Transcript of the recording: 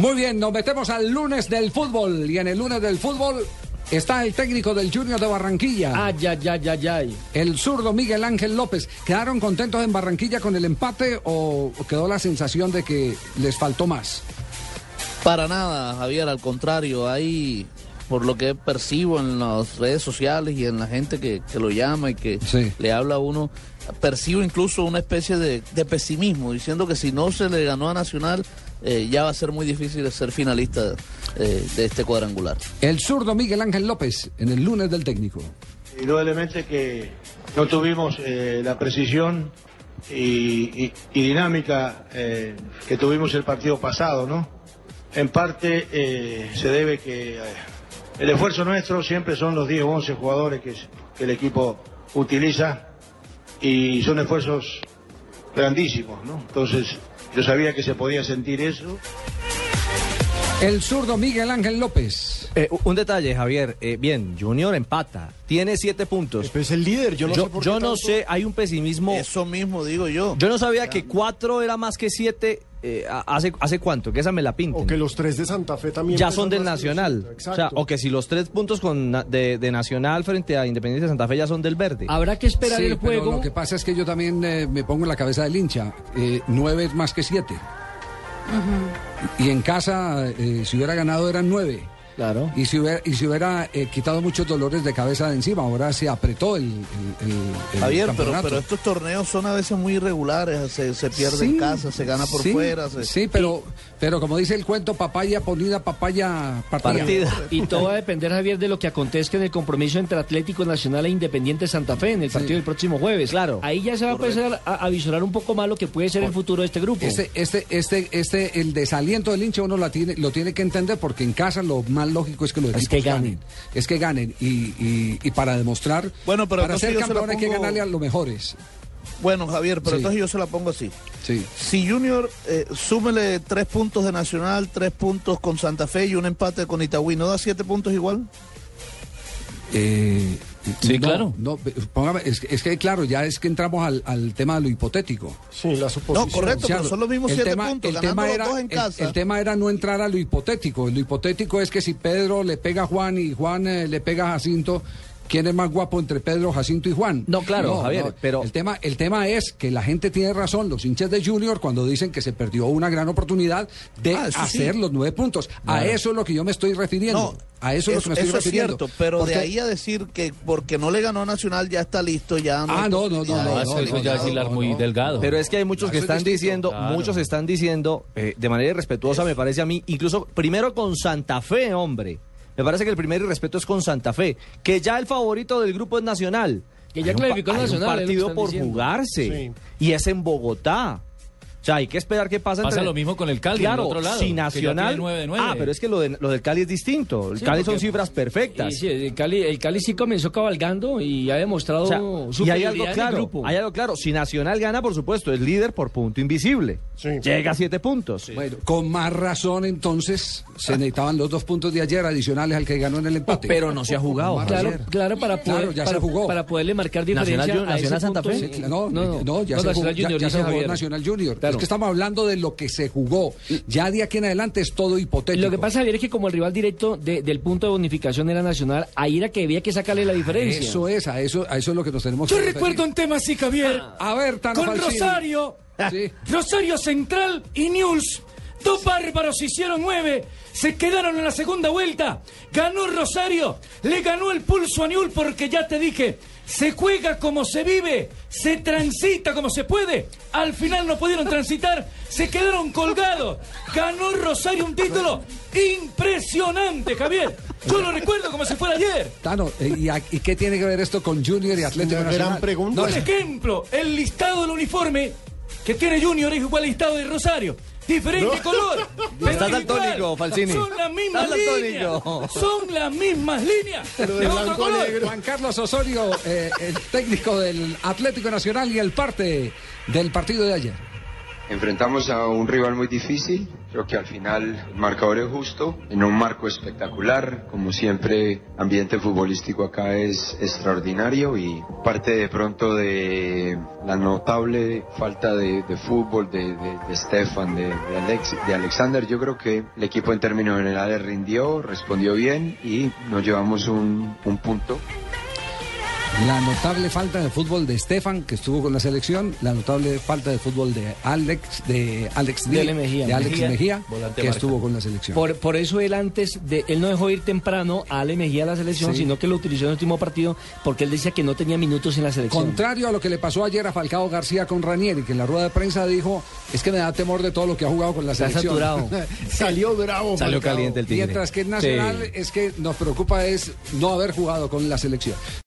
Muy bien, nos metemos al lunes del fútbol y en el lunes del fútbol está el técnico del Junior de Barranquilla. Ay, ay, ay, ay, ay. El zurdo Miguel Ángel López. ¿Quedaron contentos en Barranquilla con el empate o quedó la sensación de que les faltó más? Para nada, Javier, al contrario, ahí por lo que percibo en las redes sociales y en la gente que, que lo llama y que Sí. le habla a uno, percibo incluso una especie de, de pesimismo, diciendo que si no se le ganó a Nacional, eh, ya va a ser muy difícil ser finalista eh, de este cuadrangular. El zurdo Miguel Ángel López en el lunes del técnico. Indudablemente que no tuvimos eh, la precisión y, y- y dinámica eh, que tuvimos el partido pasado, ¿no? En parte eh, se debe que eh, el esfuerzo nuestro siempre son los 10 o 11 jugadores que, que el equipo utiliza y son esfuerzos grandísimos, ¿no? Entonces yo sabía que se podía sentir eso. El zurdo Miguel Ángel López. Eh, un detalle, Javier. Eh, bien, Junior empata. Tiene siete puntos. Pues es el líder, yo no yo sé por qué yo no tanto- sé, hay un pesimismo. Eso mismo digo yo. Yo no sabía que cuatro era más que siete. eh, hace, ¿Hace cuánto? Que esa me la pinten. O que los tres de Santa Fe también. ya son del Nacional. siete, O sea, Exacto. o que si los tres puntos con, de, de Nacional frente a Independiente de Santa Fe ya son del verde. Habrá que esperar Sí, el pero juego. lo que pasa es que yo también eh, me pongo en la cabeza del hincha. Eh, nueve es más que siete. Y en casa, eh, si hubiera ganado, eran nueve. Claro. Y si hubiera, y si hubiera eh, quitado muchos dolores de cabeza de encima, ahora se apretó el, el- el- el Javier, pero, estos torneos son a veces muy irregulares, se, se pierde en casa, se gana por sí, fuera. se- Sí, pero, pero como dice el cuento, papaya ponida, papaya partida. Partida. Y todo va a depender, Javier, de lo que acontezca en el compromiso entre Atlético Nacional e Independiente Santa Fe en el partido del próximo jueves. Claro. Ahí ya se va a empezar a, a visorar un poco más lo que puede ser el futuro de este grupo. Este, este, este, este, el desaliento del hincha uno la tiene, lo tiene que entender porque en casa lo más lógico es que los Es equipos que ganen. Es que ganen. Y, y, y para demostrar, Bueno, pero para ser campeón hay que ganarle a los mejores. Bueno, Javier, pero Sí. entonces yo se la pongo así. Sí. Si Junior eh, súmele tres puntos de Nacional, tres puntos con Santa Fe y un empate con Itagüí, ¿no da siete puntos igual? Eh, Sí, no, claro. No, póngame, es, que- es que claro, ya es que entramos al, al tema de lo hipotético. Sí, la suposición. No, correcto, pero son los mismos el siete tema, puntos, el tema era, dos en el- casa. el tema era no entrar a lo hipotético. Lo hipotético es que si Pedro le pega a Juan y Juan eh, le pega a Jacinto, ¿quién es más guapo entre Pedro, Jacinto y Juan? No, claro, Javier, pero- El tema, el tema es que la gente tiene razón, los hinchas de Junior, cuando dicen que se perdió una gran oportunidad de Ah, sí. hacer los nueve puntos. A eso es lo que yo me estoy refiriendo. No, a eso es lo que me estoy eso es cierto, pero Porque- de ahí a decir que porque no le ganó Nacional ya está listo, ya Ah, no, no, no, no, Ah, no, eso no, ya no, es hilar no, muy no. delgado. Pero es que hay muchos que Eso es están diciendo, claro. muchos están diciendo, eh, de manera irrespetuosa me parece a mí, incluso primero con Santa Fe, hombre. Me parece que el primer irrespeto es con Santa Fe, que ya el favorito del grupo es Nacional. Que ya Hay un clasificó hay un Nacional, es lo que partido por diciendo. jugarse. Y es en Bogotá. O sea, hay que esperar qué pasa. Pasa entre- lo mismo con el Cali, Claro, del otro lado, si que ya Nacional. tiene nueve de nueve. Ah, pero es que lo, de- lo del Cali es distinto. El Sí, Cali son cifras perfectas. Y sí, el Cali, el Cali sí comenzó cabalgando y ha demostrado O sea, su y hay algo claro, grupo. hay algo claro. Si Nacional gana, por supuesto, es líder por punto invisible. Sí. Llega a siete puntos. Bueno, con más razón entonces se necesitaban los dos puntos de ayer adicionales al que ganó en el empate. Pero no se ha jugado, Claro, claro, para poder, Claro, ya se para, jugó. para poderle marcar diferencia Nacional a ese Nacional Santa punto. Fe. Sí, claro, no, no, ya se jugó, Nacional ya- Junior, Claro. Es que estamos hablando de lo que se jugó. Ya de aquí en adelante es todo hipotético. Lo que pasa, Javier, es que como el rival directo de- del punto de bonificación era Nacional, ahí era que había que sacarle la diferencia. Eso es, a eso, a eso es lo que nos tenemos Yo que referir. recuerdo un tema así, Javier. A ver, Tano Con. Rosario, Sí. Rosario Central y News. Dos bárbaros hicieron nueve, se quedaron en la segunda vuelta. Ganó Rosario, le ganó el pulso a Newell porque ya te dije, se juega como se vive, se transita como se puede. Al final no pudieron transitar, se quedaron colgados. Ganó Rosario un título impresionante, Javier. Yo lo recuerdo como si fuera ayer. Tano, eh, ¿y, a- y qué tiene que ver esto con Junior y Atlético Nacional? gran pregunta. No, Por ejemplo, el listado del uniforme que tiene Junior es igual al listado de Rosario. Diferente color. Estás daltónico, Falsini. Son las mismas Estás líneas. Son las mismas líneas. De otro color. Juan Carlos Osorio, eh, el técnico del Atlético Nacional y el parte del partido de ayer. Enfrentamos a un rival muy difícil, creo que al final el marcador es justo, en un marco espectacular, como siempre, ambiente futbolístico acá es extraordinario y parte de pronto de la notable falta de, de fútbol de, de, Stefan, de, de, Alex, de Alexander, yo creo que el equipo en términos generales rindió, respondió bien y nos llevamos un, un punto. La notable falta de fútbol de Stefan, que estuvo con la selección, la notable falta de fútbol de Alex, de Alex, De Ale Mejía. de Alex Mejía, que marca. estuvo con la selección. Por, por eso él antes, de, él no dejó ir temprano a Ale Mejía a la selección, Sí. sino que lo utilizó en el último partido porque él decía que no tenía minutos en la selección. Contrario a lo que le pasó ayer a Falcao García con Ranieri, que en la rueda de prensa dijo, es que me da temor de todo lo que ha jugado con la Está selección. saturado. Salió bravo. Salió Falcao. caliente el tigre. Mientras que en Nacional Sí. es que nos preocupa es no haber jugado con la selección.